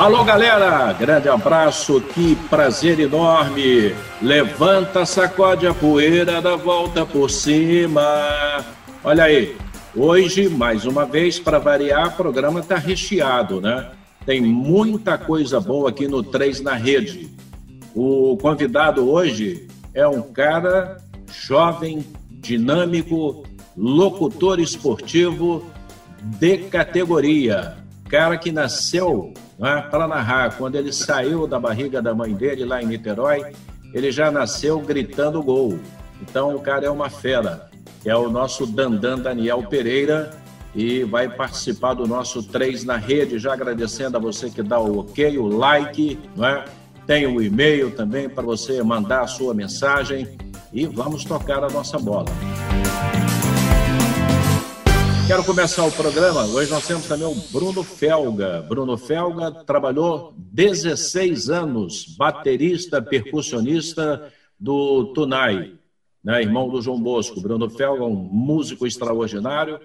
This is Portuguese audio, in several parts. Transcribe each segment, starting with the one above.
Alô, galera! Grande abraço, que prazer enorme! Levanta, sacode a poeira, dá volta por cima. Olha aí, hoje, mais uma vez, para variar, o programa está recheado, né? Tem muita coisa boa aqui no Três na Rede. O convidado hoje é um cara jovem, dinâmico, locutor esportivo de categoria. Cara que nasceu né, para narrar. Quando ele saiu da barriga da mãe dele lá em Niterói, ele já nasceu gritando gol. Então o cara é uma fera. É o nosso Dandan Daniel Pereira e vai participar do nosso Três na Rede. Já agradecendo a você que dá o ok, o like, não é? Tem o e-mail também para você mandar a sua mensagem e vamos tocar a nossa bola. Quero começar o programa. Hoje nós temos também o Bruno Felga. Bruno Felga trabalhou 16 anos, baterista, percussionista do Tunai, né, irmão do João Bosco. Bruno Felga, um músico extraordinário.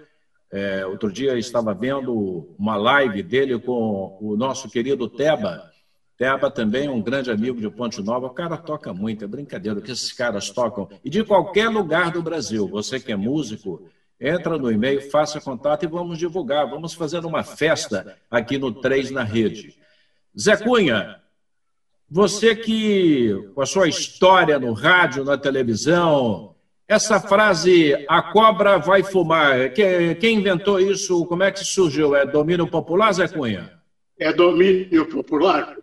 É, outro dia estava vendo uma live dele com o nosso querido Teba. Teba também, um grande amigo de Ponte Nova. O cara toca muito, é brincadeira o que esses caras tocam. E de qualquer lugar do Brasil. Você que é músico, Entra no e-mail, faça contato e vamos divulgar. Vamos fazer uma festa aqui no Três na Rede. Zé Cunha, você que, com a sua história no rádio, na televisão, essa frase, a cobra vai fumar, quem inventou isso, como é que surgiu? É domínio popular, Zé Cunha? É domínio popular.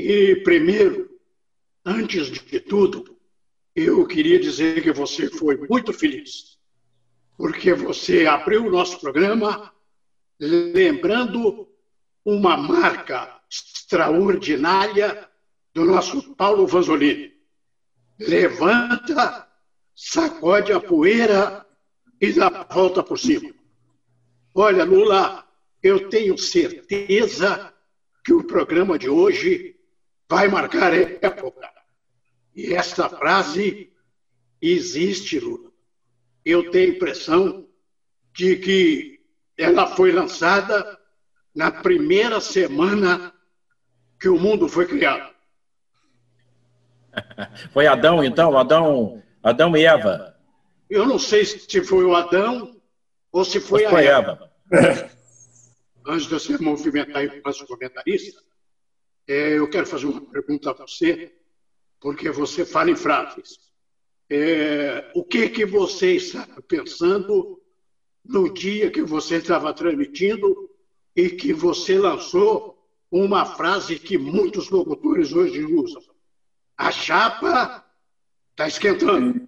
E, primeiro, antes de tudo, eu queria dizer que você foi muito feliz porque você abriu o nosso programa lembrando uma marca extraordinária do nosso Paulo Vanzolini. Levanta, sacode a poeira e dá a volta por cima. Olha, Lula, eu tenho certeza que o programa de hoje vai marcar época. E esta frase existe, Lula eu tenho a impressão de que ela foi lançada na primeira semana que o mundo foi criado. Foi Adão, então? Adão, Adão e Eva? Eu não sei se foi o Adão ou se foi, a Eva. Eva. Antes de você movimentar o nosso comentarista, é, eu quero fazer uma pergunta a você, porque você fala em frases. É, o que, que você estava pensando no dia que você estava transmitindo e que você lançou uma frase que muitos locutores hoje usam. A chapa está esquentando.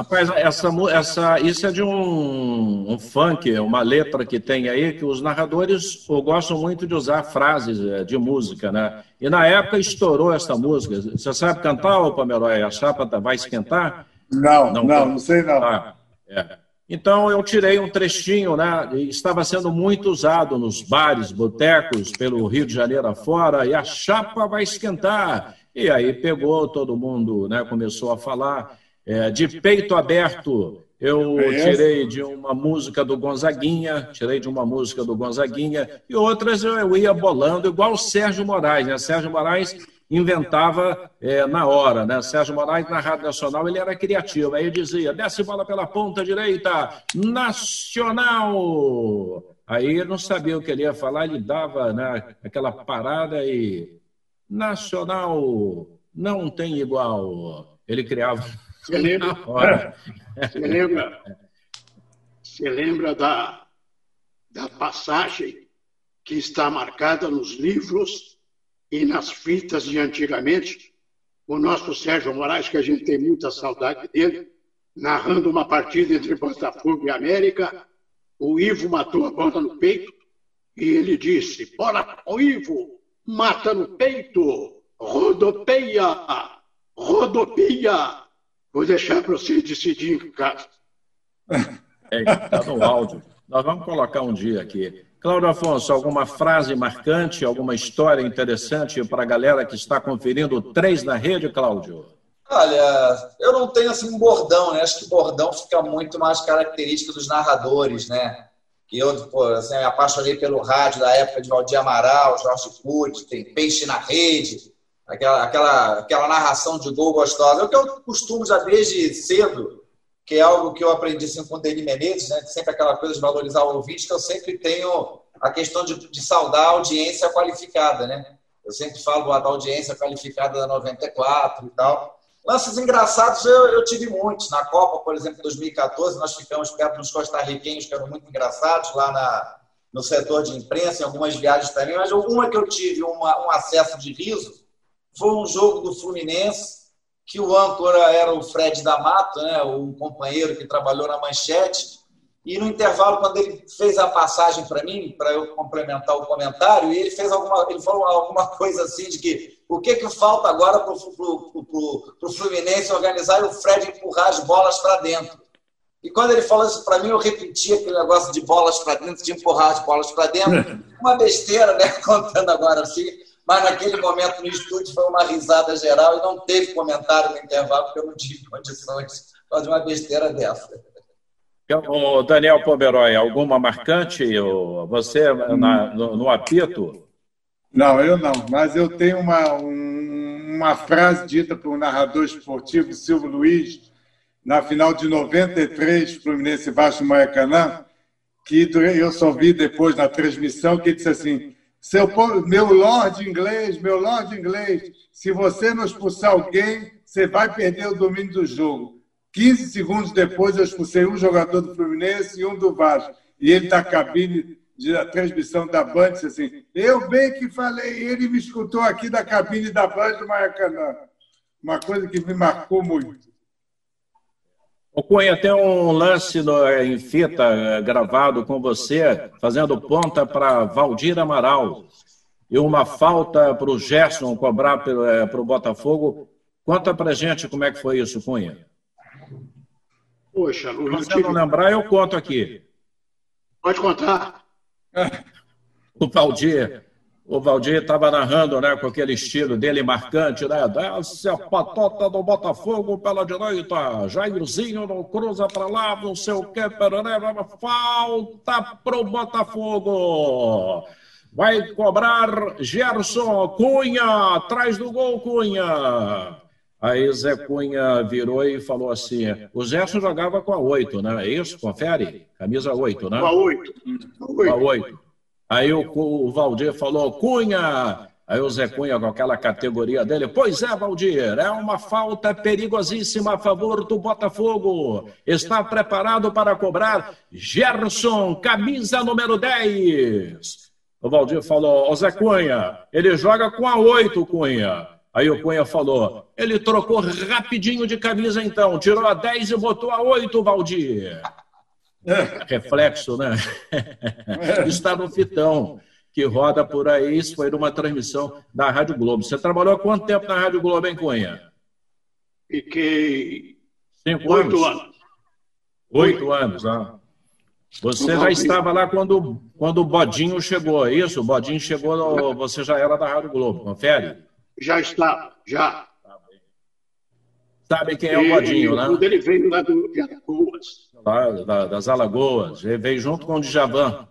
Rapaz, essa, essa, isso é de um, um funk, uma letra que tem aí, que os narradores gostam muito de usar frases é, de música, né? E na época estourou essa música. Você sabe cantar, ô Pomeroy? A chapa tá, vai esquentar? Não, não, não, não sei não. Ah, é. Então eu tirei um trechinho, né? Estava sendo muito usado nos bares, botecos, pelo Rio de Janeiro afora, e a chapa vai esquentar. E aí pegou todo mundo, né? Começou a falar. É, de peito aberto, eu tirei de uma música do Gonzaguinha, tirei de uma música do Gonzaguinha, e outras eu ia bolando, igual o Sérgio Moraes, né? Sérgio Moraes inventava é, na hora, né? Sérgio Moraes, na Rádio Nacional, ele era criativo. Aí dizia, desce bola pela ponta direita, Nacional! Aí ele não sabia o que ele ia falar, ele dava né, aquela parada e Nacional não tem igual. Ele criava você lembra, você lembra, você lembra da, da passagem que está marcada nos livros e nas fitas de antigamente? O nosso Sérgio Moraes, que a gente tem muita saudade dele, narrando uma partida entre Botafogo e América, o Ivo matou a bola no peito e ele disse: Bola o Ivo, mata no peito, rodopeia, rodopeia. Vou deixar para você decidir em casa. É, está no áudio. Nós vamos colocar um dia aqui. Cláudio Afonso, alguma frase marcante, alguma história interessante para a galera que está conferindo três na rede, Cláudio? Olha, eu não tenho assim um bordão, né? Acho que bordão fica muito mais característico dos narradores, né? Que eu, pô, assim, me apaixonei pelo rádio da época de Valdir Amaral, Jorge Pucci, tem Peixe na Rede, aquela, aquela, aquela narração de gol gostosa. É o que eu costumo já desde cedo, que é algo que eu aprendi assim, com o Deni Menezes, né? Sempre aquela coisa de valorizar o ouvinte, que eu sempre tenho a questão de, de saudar a audiência qualificada, né? Eu sempre falo da audiência qualificada da 94 e tal. Lances engraçados eu, eu, tive muitos. Na Copa, por exemplo, 2014, nós ficamos perto dos costarriquenhos que eram muito engraçados lá na, no setor de imprensa, em algumas viagens também. Mas uma que eu tive uma, um acesso de riso foi um jogo do Fluminense, que o âncora era o Fred D'Amato, né, um companheiro que trabalhou na Manchete. E no intervalo, quando ele fez a passagem para mim, para eu complementar o comentário, ele fez alguma, ele falou alguma coisa assim de que o que, que falta agora para o Fluminense organizar e o Fred empurrar as bolas para dentro. E quando ele falou isso para mim, eu repeti aquele negócio de bolas para dentro, de empurrar as bolas para dentro. Uma besteira, né? Contando agora assim. Mas naquele momento no estúdio foi uma risada geral e não teve comentário no intervalo, porque eu não tive condições de uma besteira dessa. O Daniel Pomeroy, alguma marcante? Você na, no, no apito? Não, eu não, mas eu tenho uma, um, uma frase dita por um narrador esportivo, Silvio Luiz, na final de 93, Fluminense Vasco Maracanã, que eu só vi depois na transmissão, que disse assim, seu, meu lord inglês, meu lord inglês, se você não expulsar alguém, você vai perder o domínio do jogo. 15 segundos depois, eu expulsei um jogador do Fluminense e um do Vasco. E ele da cabine da transmissão da Band, disse assim: Eu bem que falei, ele me escutou aqui da cabine da Band do Maracanã. Uma coisa que me marcou muito. O Cunha, tem um lance no, em fita eh, gravado com você, fazendo ponta para Valdir Amaral e uma falta para o Gerson cobrar para o eh, Botafogo. Conta para gente como é que foi isso, Cunha. Poxa, Se você tive... não lembrar, eu conto aqui. Pode contar. o Valdir, o Valdir estava narrando, né, com aquele estilo dele marcante, né? Desce a patota do Botafogo pela direita, Jairzinho não cruza para lá, não sei o que, né? falta pro Botafogo. Vai cobrar Gerson Cunha, atrás do gol Cunha. Aí Zé Cunha virou e falou assim: o Gerson jogava com a 8, né? É isso? Confere? Camisa 8, né? Com a 8. Com a 8. Aí o, o Valdir falou: Cunha. Aí o Zé Cunha, com aquela categoria dele, pois é, Valdir, é uma falta perigosíssima a favor do Botafogo. Está preparado para cobrar Gerson, camisa número 10. O Valdir falou: Ô Zé Cunha, ele joga com a 8, Cunha. Aí o Cunha falou: ele trocou rapidinho de camisa então, tirou a 10 e botou a 8, Valdir. É. Reflexo, né? É. Está no fitão, que roda por aí. Isso foi numa transmissão da Rádio Globo. Você trabalhou há quanto tempo na Rádio Globo, hein, Cunha? Fiquei. Cinco Oito anos. anos. Oito anos, ah. Você já estava lá quando, quando o Bodinho chegou, é isso? O Bodinho chegou, você já era da Rádio Globo, confere? Já está, já. Sabe quem é o Bodinho, né? Quando ele veio lá do, de Alagoas. Lá, da, das Alagoas. Ele veio junto com o Djavan.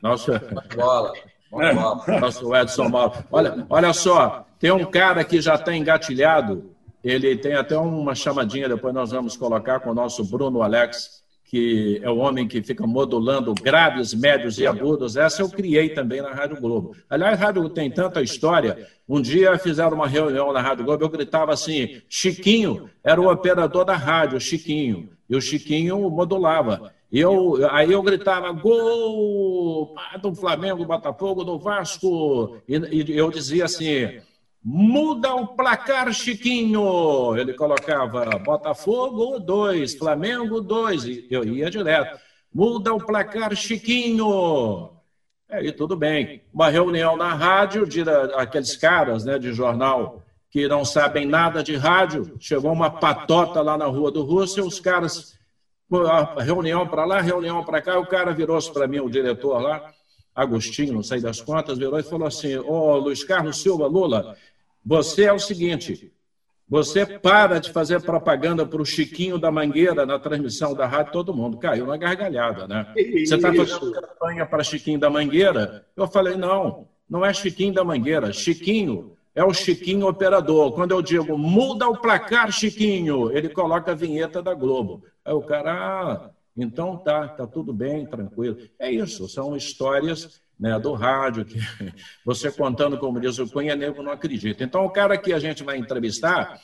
Nosso... Bola. Nosso Edson Mauro. Olha, olha só, tem um cara que já está engatilhado. Ele tem até uma chamadinha, depois nós vamos colocar com o nosso Bruno Alex que é o homem que fica modulando graves, médios e agudos. Essa eu criei também na Rádio Globo. Aliás, a Rádio tem tanta história. Um dia fizeram uma reunião na Rádio Globo, eu gritava assim: Chiquinho era o operador da rádio, Chiquinho. E o Chiquinho modulava. Eu, aí eu gritava: gol do Flamengo, Botafogo, do Vasco. E, e eu dizia assim Muda o placar, Chiquinho. Ele colocava Botafogo 2, Flamengo 2. E eu ia direto. Muda o placar, Chiquinho. Aí tudo bem. Uma reunião na rádio, de, aqueles caras né, de jornal que não sabem nada de rádio. Chegou uma patota lá na rua do Rússia, os caras, reunião para lá, reunião para cá. O cara virou-se para mim, o diretor lá, Agostinho, não sei das contas, virou e falou assim: Ô oh, Luiz Carlos Silva Lula, você é o seguinte: você para de fazer propaganda para o Chiquinho da Mangueira na transmissão da rádio, todo mundo caiu na gargalhada, né? Você está fazendo campanha para Chiquinho da Mangueira? Eu falei, não, não é Chiquinho da Mangueira. Chiquinho é o Chiquinho operador. Quando eu digo, muda o placar, Chiquinho, ele coloca a vinheta da Globo. Aí o cara, ah, então tá, tá tudo bem, tranquilo. É isso, são histórias né, do rádio, que você contando, como diz o Cunha, nego não acredita. Então, o cara que a gente vai entrevistar,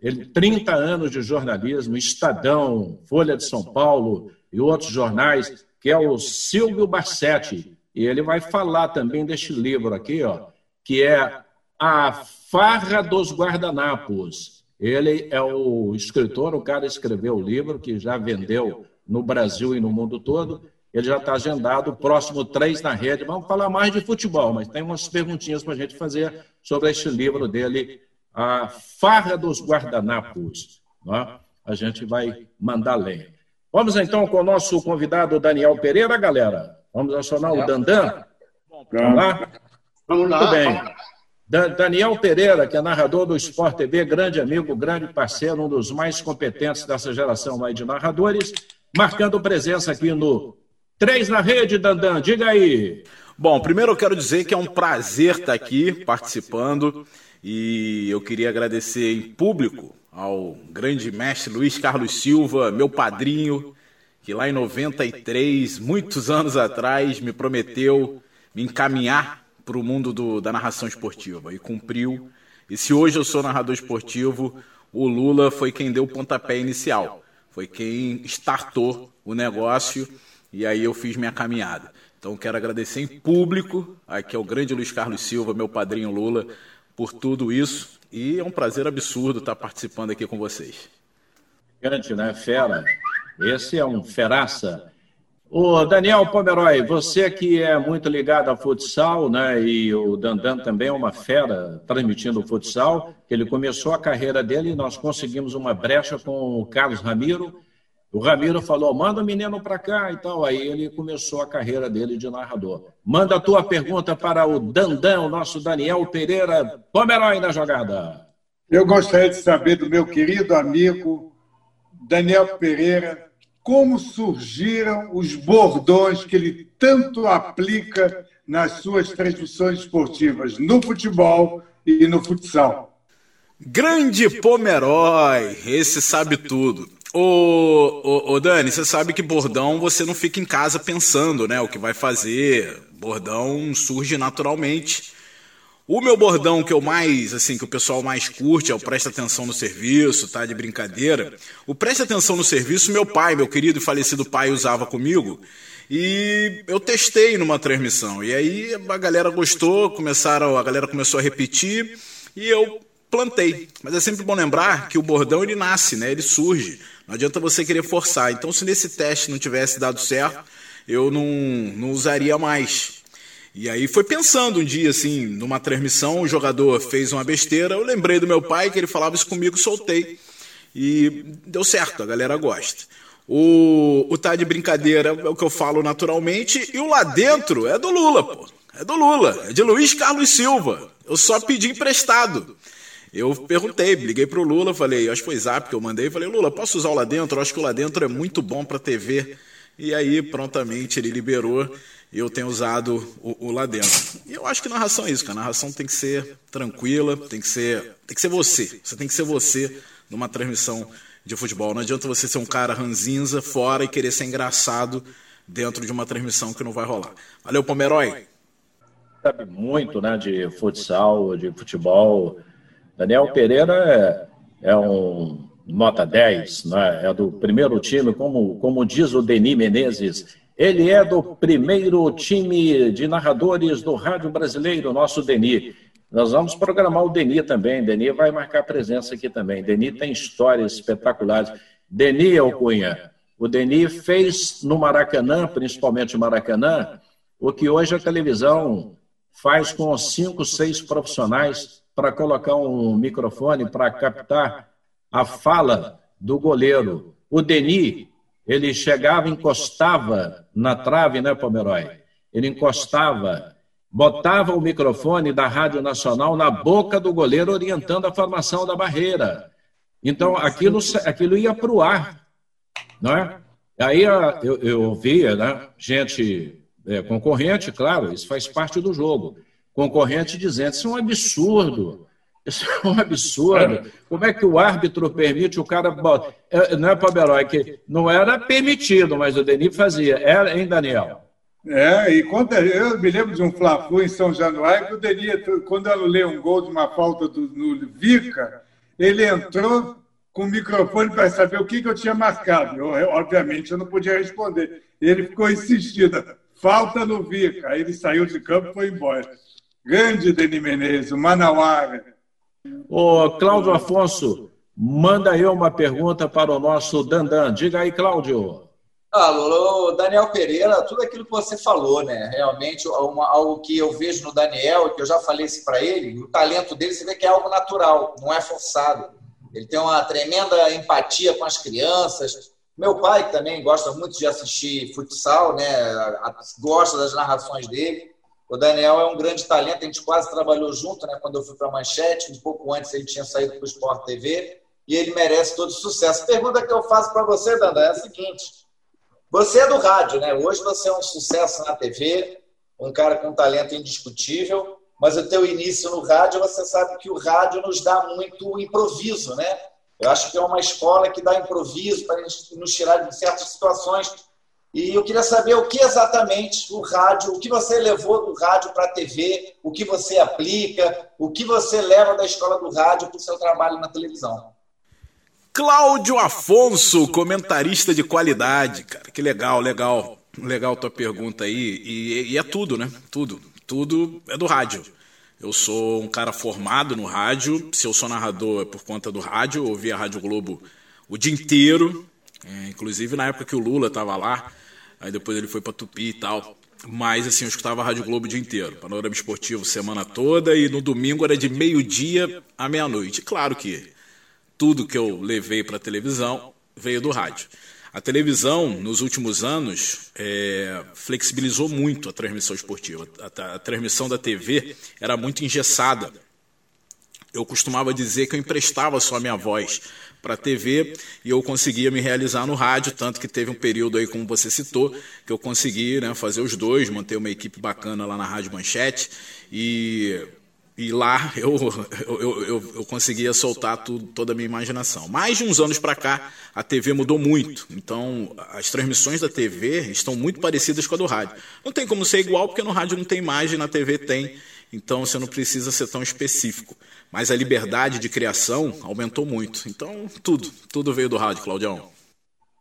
ele 30 anos de jornalismo, Estadão, Folha de São Paulo e outros jornais, que é o Silvio Bassetti. E ele vai falar também deste livro aqui, ó, que é A Farra dos Guardanapos. Ele é o escritor, o cara escreveu o livro, que já vendeu no Brasil e no mundo todo. Ele já está agendado, o próximo três na rede. Vamos falar mais de futebol, mas tem umas perguntinhas para a gente fazer sobre este livro dele, A Farra dos Guardanapos. Né? A gente vai mandar lenha. Vamos então com o nosso convidado Daniel Pereira, galera. Vamos acionar o Dandan? Vamos lá? Vamos lá. Muito bem. Daniel Pereira, que é narrador do Sport TV, grande amigo, grande parceiro, um dos mais competentes dessa geração aí de narradores, marcando presença aqui no Três na rede, Dandan, diga aí. Bom, primeiro eu quero dizer que é um prazer estar aqui participando e eu queria agradecer em público ao grande mestre Luiz Carlos Silva, meu padrinho, que lá em 93, muitos anos atrás, me prometeu me encaminhar para o mundo do, da narração esportiva e cumpriu. E se hoje eu sou narrador esportivo, o Lula foi quem deu o pontapé inicial, foi quem startou o negócio e aí eu fiz minha caminhada. Então quero agradecer em público aqui ao grande Luiz Carlos Silva, meu padrinho Lula, por tudo isso. E é um prazer absurdo estar participando aqui com vocês. Grande, né? Fera. Esse é um feraça. O Daniel Pomeroy, você que é muito ligado ao futsal, né? E o Dandan também é uma fera transmitindo o futsal. Ele começou a carreira dele e nós conseguimos uma brecha com o Carlos Ramiro o Ramiro falou, manda o menino para cá e tal. Aí ele começou a carreira dele de narrador. Manda a tua pergunta para o Dandan, o nosso Daniel Pereira, Pomeroy na jogada. Eu gostaria de saber do meu querido amigo Daniel Pereira como surgiram os bordões que ele tanto aplica nas suas transmissões esportivas, no futebol e no futsal. Grande Pomeroy, esse sabe tudo. Ô, ô, ô, Dani, você sabe que bordão você não fica em casa pensando, né? O que vai fazer. Bordão surge naturalmente. O meu bordão que eu mais, assim, que o pessoal mais curte é o presta atenção no serviço, tá? De brincadeira. O presta atenção no serviço, meu pai, meu querido e falecido pai, usava comigo. E eu testei numa transmissão. E aí a galera gostou, começaram, a galera começou a repetir e eu plantei. Mas é sempre bom lembrar que o bordão ele nasce, né? Ele surge. Não adianta você querer forçar. Então, se nesse teste não tivesse dado certo, eu não, não usaria mais. E aí foi pensando um dia, assim, numa transmissão, o jogador fez uma besteira, eu lembrei do meu pai que ele falava isso comigo, soltei. E deu certo, a galera gosta. O, o tá de brincadeira é o que eu falo naturalmente, e o lá dentro é do Lula, pô. É do Lula, é de Luiz Carlos Silva. Eu só pedi emprestado. Eu perguntei, liguei pro Lula, falei, acho que foi zap que eu mandei, falei, Lula, posso usar o lá dentro? Eu acho que o lá dentro é muito bom para TV. E aí, prontamente, ele liberou e eu tenho usado o, o lá dentro. E eu acho que narração é isso, cara. Narração tem que ser tranquila, tem que ser, tem que ser você. Você tem que ser você numa transmissão de futebol. Não adianta você ser um cara ranzinza fora e querer ser engraçado dentro de uma transmissão que não vai rolar. Valeu, Pomeroy! Sabe muito, né, de futsal, de futebol. Daniel Pereira é, é um nota 10, né? é do primeiro time, como, como diz o Denis Menezes, ele é do primeiro time de narradores do Rádio Brasileiro, nosso Denis. Nós vamos programar o Denis também. Denis vai marcar presença aqui também. Denis tem histórias espetaculares. Denis Alcunha, o Denis fez no Maracanã, principalmente no Maracanã, o que hoje a televisão faz com cinco, seis profissionais para colocar um microfone para captar a fala do goleiro. O Denis, ele chegava, encostava na trave, né, Pomeroy? Ele encostava botava o microfone da Rádio Nacional na boca do goleiro, orientando a formação da barreira. Então, aquilo, aquilo ia para o ar. Não é? Aí eu, eu ouvia né, gente é, concorrente, claro, isso faz parte do jogo, concorrente dizendo: isso é um absurdo. Isso é um absurdo. Como é que o árbitro permite o cara. É, não é Paberói, que não era permitido, mas o Denis fazia. Era, hein, Daniel? É, e quando eu me lembro de um Fla-Flu em São Januário, que o Denis, quando anulei um gol de uma falta do, no Vica, ele entrou com o microfone para saber o que, que eu tinha marcado. Eu, eu, obviamente, eu não podia responder. Ele ficou insistindo, falta no Vica. Aí ele saiu de campo e foi embora. Grande Denis Menezes, o Manauara. Ô, Cláudio Afonso, manda aí uma pergunta para o nosso Dandan. Diga aí, Cláudio. Ah, Lolo, Daniel Pereira, tudo aquilo que você falou, né? Realmente, uma, algo que eu vejo no Daniel, que eu já falei isso para ele, o talento dele, você vê que é algo natural, não é forçado. Ele tem uma tremenda empatia com as crianças. Meu pai também gosta muito de assistir futsal, né? Gosta das narrações dele. O Daniel é um grande talento, a gente quase trabalhou junto, né? Quando eu fui para a Manchete, um pouco antes ele tinha saído para o Sport TV, e ele merece todo sucesso. A pergunta que eu faço para você, Dandan, é a seguinte: você é do rádio, né? Hoje você é um sucesso na TV, um cara com talento indiscutível, mas o teu início no rádio, você sabe que o rádio nos dá muito improviso, né? Eu acho que é uma escola que dá improviso para nos tirar de certas situações. E eu queria saber o que exatamente o rádio, o que você levou do rádio para a TV, o que você aplica, o que você leva da escola do rádio para o seu trabalho na televisão. Cláudio Afonso, comentarista de qualidade. Cara, que legal, legal. Legal tua pergunta aí. E, e, é tudo, né? Tudo. Tudo é do rádio. Eu sou um cara formado no rádio. Se eu sou narrador é por conta do rádio. Eu ouvi a Rádio Globo o dia inteiro. É, inclusive na época que o Lula estava lá. Aí depois ele foi para Tupi e tal. Mas assim, eu escutava a Rádio Globo o dia inteiro. Panorama esportivo semana toda. E no domingo era de meio-dia à meia-noite. Claro que tudo que eu levei para a televisão veio do rádio. A televisão, nos últimos anos, é, flexibilizou muito a transmissão esportiva. A, a, transmissão da TV era muito engessada. Eu costumava dizer que eu emprestava só a minha voz para a TV e eu conseguia me realizar no rádio, tanto que teve um período aí, como você citou, que eu consegui né, fazer os dois, manter uma equipe bacana lá na Rádio Manchete e e lá eu, eu, eu, eu, conseguia soltar tudo, toda a minha imaginação. Mais de uns anos para cá, a TV mudou muito. Então, as transmissões da TV estão muito parecidas com a do rádio. Não tem como ser igual, porque no rádio não tem imagem, na TV tem. Então, você não precisa ser tão específico. Mas a liberdade de criação aumentou muito. Então, tudo, tudo veio do rádio, Claudião.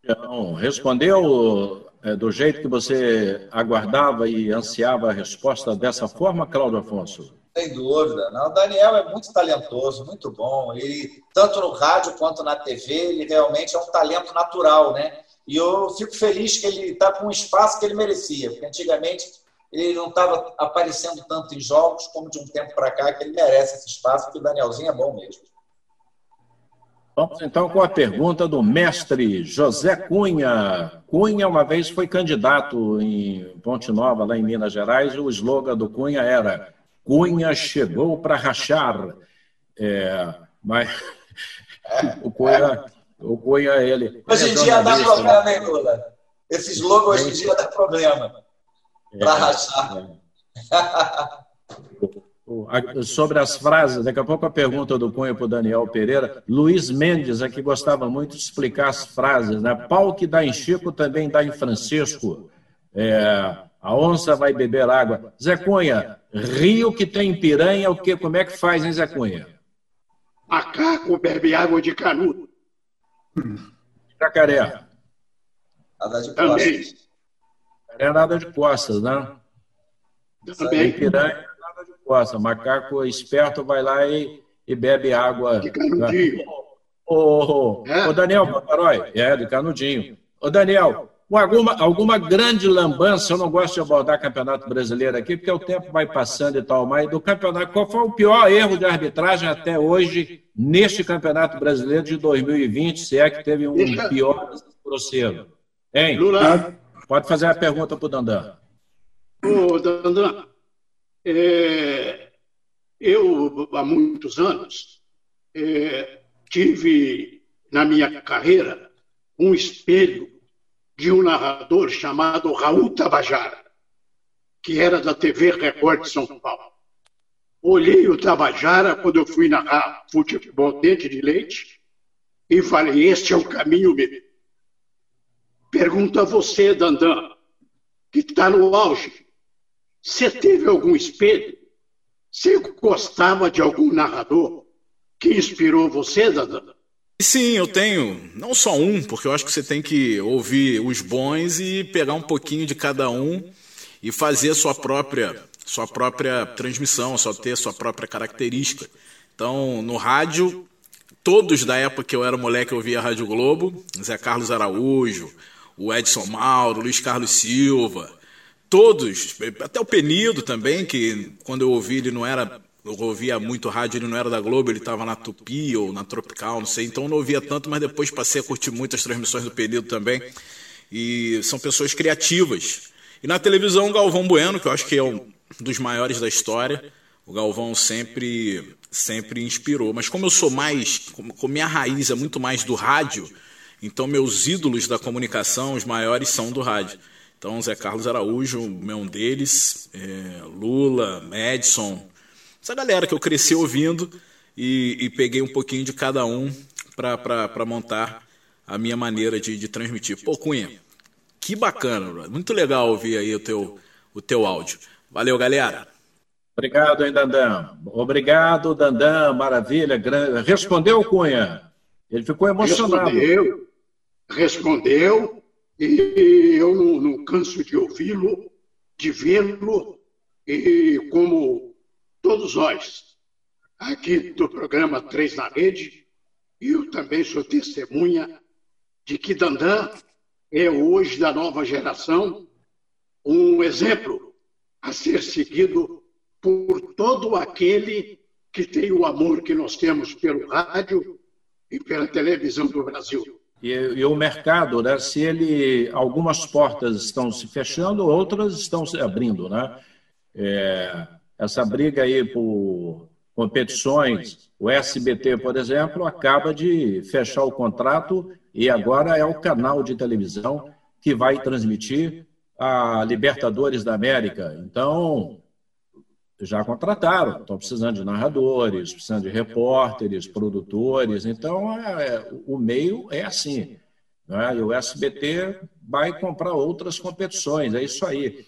Então, respondeu é, do jeito que você aguardava e ansiava a resposta dessa forma, Cláudio Afonso? Sem dúvida. Não, o Daniel é muito talentoso, muito bom. E tanto no rádio quanto na TV, ele realmente é um talento natural, né? E eu fico feliz que ele está com um espaço que ele merecia, porque antigamente ele não estava aparecendo tanto em jogos como de um tempo para cá, que ele merece esse espaço, porque o Danielzinho é bom mesmo. Vamos então com a pergunta do mestre José Cunha. Cunha, uma vez, foi candidato em Ponte Nova, lá em Minas Gerais, e o slogan do Cunha era Cunha chegou para rachar. É, mas o Cunha, o Cunha ele. Hoje em é dia dá problema, hein, Lula? Esse slogan hoje em dia dá problema para é, rachar. É. Sobre as frases, daqui a pouco a pergunta do Cunha para o Daniel Pereira. Luiz Mendes, aqui gostava muito de explicar as frases, né? Pau que dá em Chico também dá em Francisco. É, a onça vai beber água. Zé Cunha, rio que tem piranha, o que, como é que faz, hein, Zé Cunha? Macaco bebe água de canudo. Jacaré. Costas. É nada de costas, né? Também. piranha, nada de costas. Macaco esperto vai lá e, e bebe água. De canudinho. Ô, é? ô Daniel Paparói, é, de canudinho. Ô, Daniel, alguma, alguma grande lambança, eu não gosto de abordar campeonato brasileiro aqui, porque o tempo vai passando e tal, mas do campeonato, qual foi o pior erro de arbitragem até hoje neste campeonato brasileiro de 2020, se é que teve um Deixa... pior grosseiro? Hein? Lula. Pode fazer a pergunta para o Dandan. Ô, Dandan, É, eu, há muitos anos, é, tive na minha carreira um espelho de um narrador chamado Raul Tabajara, que era da TV Record de São Paulo. Olhei o Tabajara quando eu fui narrar futebol dente de leite e falei: Este é o caminho meu. Pergunto a você, Dandan, que está no auge: você teve algum espelho? Você gostava de algum narrador que inspirou você, Dandan? Sim, eu tenho. Não só um, porque eu acho que você tem que ouvir os bons e pegar um pouquinho de cada um e fazer a sua própria, sua própria transmissão, só ter sua própria característica. Então, no rádio, todos da época que eu era moleque eu ouvia a Rádio Globo, Zé Carlos Araújo, o Edson Mauro, Luiz Carlos Silva, todos, até o Penido também, que quando eu ouvi ele não era eu ouvia muito rádio, ele não era da Globo, ele estava na Tupi ou na Tropical, não sei, então não ouvia tanto, mas depois passei a curtir muito as transmissões do Penido também. E são pessoas criativas. E na televisão, o Galvão Bueno, que eu acho que é um dos maiores da história, o Galvão sempre sempre inspirou. Mas como eu sou mais, como minha raiz é muito mais do rádio, então meus ídolos da comunicação, os maiores são do rádio. Então Zé Carlos Araújo é um deles, é, Lula, Edson, essa galera que eu cresci ouvindo e, e peguei um pouquinho de cada um para montar a minha maneira de, de transmitir. Pô, Cunha, que bacana, muito legal ouvir aí o teu, o teu áudio. Valeu, galera. Obrigado, hein, Dandan. Obrigado, Dandan, maravilha. Respondeu, Cunha? Ele ficou emocionado. Respondeu, respondeu, e eu não, não canso de ouvi-lo, de vê-lo, e como todos nós, aqui do programa Três na Rede, eu também sou testemunha de que Dandan é hoje da nova geração um exemplo a ser seguido por todo aquele que tem o amor que nós temos pelo rádio e pela televisão do Brasil. E, e, o mercado, né? Se ele algumas portas estão se fechando, outras estão se abrindo, né? É, essa briga aí por competições, o SBT, por exemplo, acaba de fechar o contrato e agora é o canal de televisão que vai transmitir a Libertadores da América. Então, já contrataram, estão precisando de narradores, precisando de repórteres, produtores. Então, é, é o meio é assim. Né? E o SBT vai comprar outras competições, é isso aí.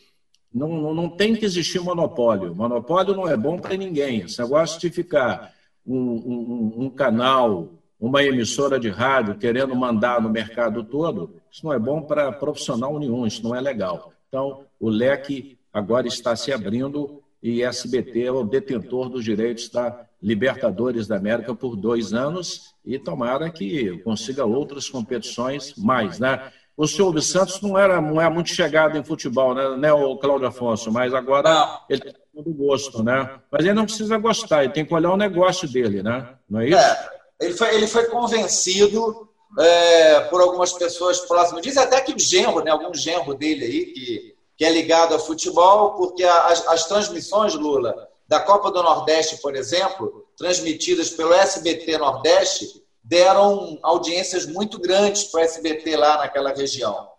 Não, não, não tem que existir monopólio. Monopólio não é bom para ninguém. Esse negócio de ficar um, um, um canal, uma emissora de rádio querendo mandar no mercado todo, isso não é bom para profissional nenhum, isso não é legal. Então, o leque agora está se abrindo e SBT é o detentor dos direitos da Libertadores da América por dois anos e tomara que consiga outras competições mais, né? o Silvio Santos não era não é muito chegado em futebol, né, né o Cláudio Afonso, mas agora não. ele tem todo gosto, né? Mas ele não precisa gostar, ele tem que olhar o negócio dele, né? Não é isso? É, ele foi, ele foi convencido é, por algumas pessoas próximas. Diz até que o genro, né, algum genro dele aí, que, que é ligado a futebol, porque as, as transmissões, Lula, da Copa do Nordeste, por exemplo, transmitidas pelo SBT Nordeste, deram audiências muito grandes para o SBT lá naquela região.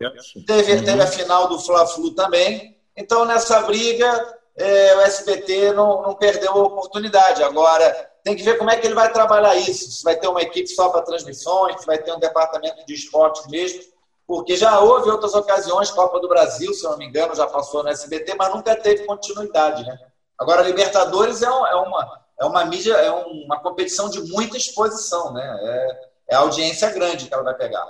Teve, teve a final do Fla-Flu também. Então, nessa briga, é, o SBT não, não perdeu a oportunidade. Agora, tem que ver como é que ele vai trabalhar isso. Se vai ter uma equipe só para transmissões, se vai ter um departamento de esportes mesmo. Porque já houve outras ocasiões, Copa do Brasil, se eu não me engano, já passou no SBT, mas nunca teve continuidade. Né? Agora, Libertadores é, um, é uma é uma mídia, é uma competição de muita exposição, né? É, é a audiência grande que ela vai pegar.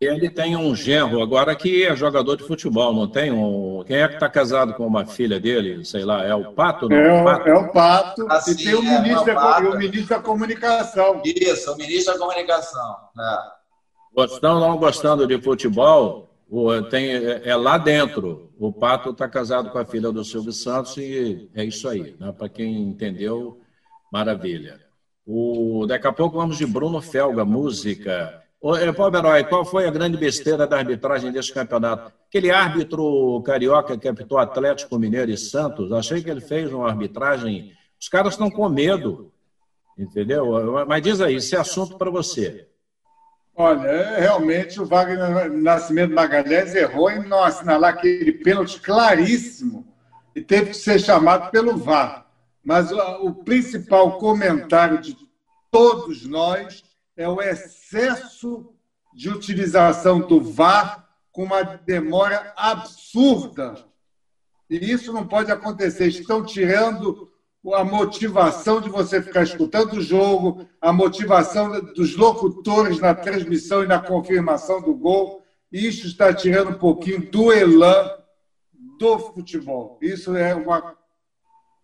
Ele tem um genro agora que é jogador de futebol, não tem? Um... Quem é que está casado com uma filha dele? Sei lá, é o Pato? Não? É, o Pato. é o Pato. Assim, e tem o, é, ministro, é da, o ministro da Comunicação. Isso, o ministro da Comunicação. É. Ou não gostando de futebol, tem, é, é lá dentro. O Pato está casado com a filha do Silvio Santos e é isso aí. Né? Para quem entendeu, maravilha. O, daqui a pouco vamos de Bruno Felga, música. Ô, Pomeroy, qual foi a grande besteira da arbitragem desse campeonato? Aquele árbitro carioca que apitou Atlético Mineiro e Santos, achei que ele fez uma arbitragem. Os caras estão com medo, entendeu? Mas diz aí, esse é assunto para você. Olha, realmente o Wagner Nascimento Magalhães errou em não assinalar aquele pênalti claríssimo e teve que ser chamado pelo VAR. Mas o principal comentário de todos nós é o excesso de utilização do VAR com uma demora absurda. E isso não pode acontecer. Estão tirando a motivação de você ficar escutando o jogo, a motivação dos locutores na transmissão e na confirmação do gol. Isso está tirando um pouquinho do elan do futebol. Isso é uma,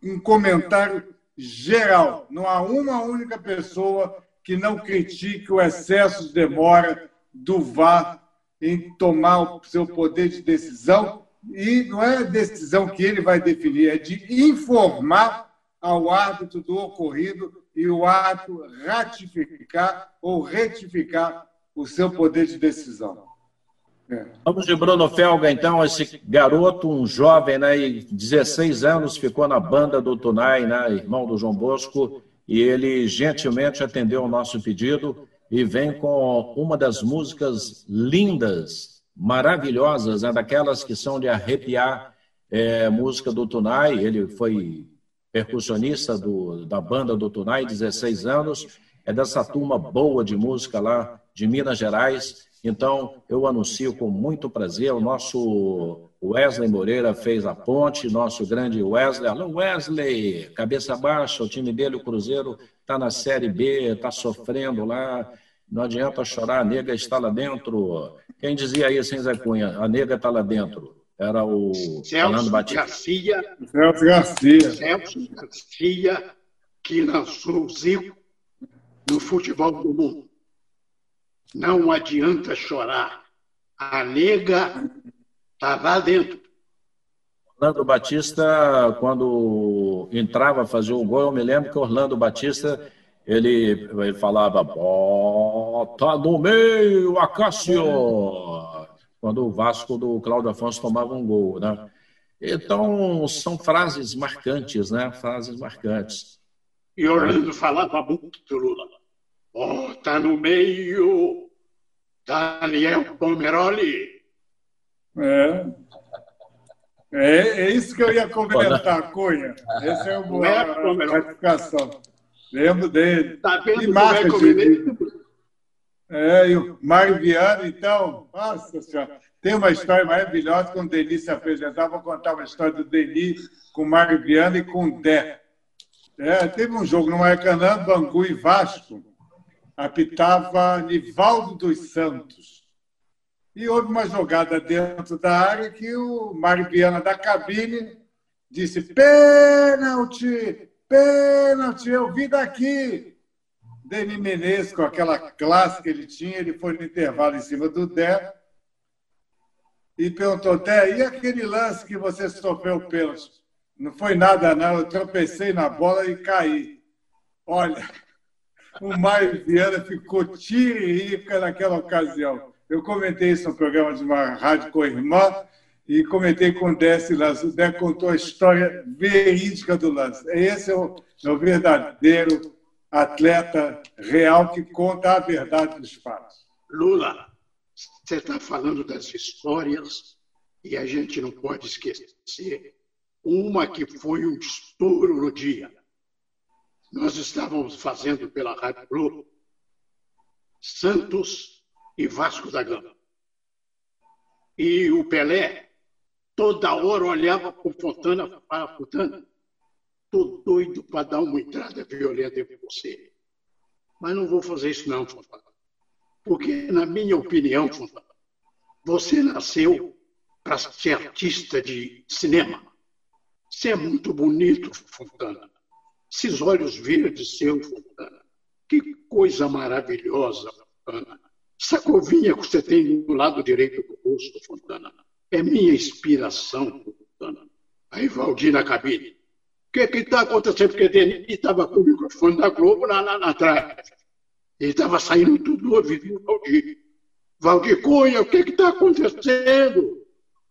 um comentário geral. Não há uma única pessoa que não critique o excesso de demora do VAR em tomar o seu poder de decisão. E não é a decisão que ele vai definir, é de informar ao árbitro do ocorrido e o árbitro ratificar ou retificar o seu poder de decisão. É. Vamos de Bruno Felga, então, esse garoto, um jovem, né, 16 anos, ficou na banda do Tunai, né, irmão do João Bosco, e ele gentilmente atendeu o nosso pedido e vem com uma das músicas lindas, maravilhosas, né, daquelas que são de arrepiar, é, música do Tunai, ele foi percussionista do, da banda do Tunai, 16 anos, é dessa turma boa de música lá de Minas Gerais, então, eu anuncio com muito prazer, o nosso Wesley Moreira fez a ponte, nosso grande Wesley. Alô, Wesley, cabeça baixa, o time dele, o Cruzeiro, está na Série B, está sofrendo lá, não adianta chorar, a nega está lá dentro. Quem dizia isso, hein, Zé Cunha? A nega está lá dentro. Era o Celso Garcia. Celso Garcia. Celso Garcia, que lançou o Zico no futebol do mundo. Não adianta chorar. A nega está lá dentro. Orlando Batista, quando entrava fazer o gol, eu me lembro que Orlando Batista ele, ele falava: bota no meio, Acácio! Quando o Vasco do Cláudio Afonso tomava um gol, né? Então, são frases marcantes, né? Frases marcantes. E Orlando falava muito, Lula. Bota no meio, Daniel Pomeroli. É. É, é isso que eu ia comentar, Cunha. Esse é o é, ratificação. Lembro dele. Tá vendo e marca é É, e o Mário Viana, então, nossa senhora. Tem uma história maravilhosa quando o Denis se apresentava. Vou contar uma história do Denis com o Mário Viana e com o Dé. É, teve um jogo no Maracanã, Bangu e Vasco apitava Nivaldo dos Santos. E houve uma jogada dentro da área que o Mário Viana da cabine disse: pênalti, pênalti, eu vi daqui. Denis Menezes, com aquela classe que ele tinha, ele foi no intervalo em cima do Dé e perguntou: Dé, e aquele lance que você sofreu pênalti? Não foi nada, não. Eu tropecei na bola e caí. Olha, o Mário Viana ficou tiririca naquela ocasião. Eu comentei isso no programa de uma rádio com a irmã e comentei com o Décio Lance. O Décio contou a história verídica do lance. Esse é o, é o verdadeiro atleta real que conta a verdade dos fatos. Lula, você está falando das histórias e a gente não pode esquecer uma que foi um estouro no dia nós estávamos fazendo pela Rádio Globo Santos e Vasco da Gama. E o Pelé toda hora olhava para o Fontana para Fontana. Estou doido para dar uma entrada violenta em você. Mas não vou fazer isso não, Fontana. Porque, na minha opinião, Fontana, você nasceu para ser artista de cinema. Você é muito bonito, Fontana esses olhos verdes seus, Fontana. Que coisa maravilhosa, Fontana. Essa covinha que você tem do lado direito do rosto, Fontana, é minha inspiração, Fontana. Aí Valdir na cabine. O que está acontecendo? Porque Denis estava com o microfone da Globo lá, lá, lá atrás. E estava saindo tudo no ouvido do Valdir. Valdir Cunha, o que está acontecendo?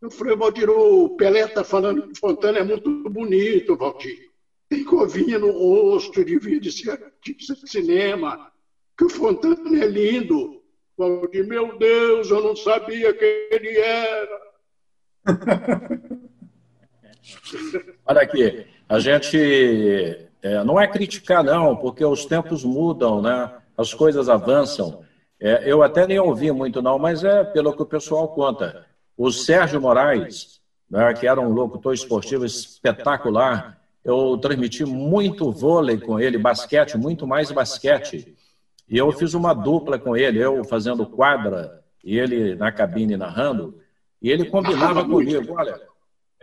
Eu falei, Valdir, o Pelé está falando que Fontana é muito bonito, Valdir. Tem covinha no rosto, devia de ser artista de cinema, que o Fontana é lindo. Valdir, meu Deus, eu não sabia quem ele era. Olha aqui, a gente é, não é criticar, não, porque os tempos mudam, né? as coisas avançam. É, eu até nem ouvi muito, não, mas é pelo que o pessoal conta. O Sérgio Moraes, né, que era um locutor esportivo espetacular, eu transmiti muito vôlei com ele, basquete, muito mais basquete. E eu fiz uma dupla com ele, eu fazendo quadra e ele na cabine narrando. E ele combinava comigo, olha,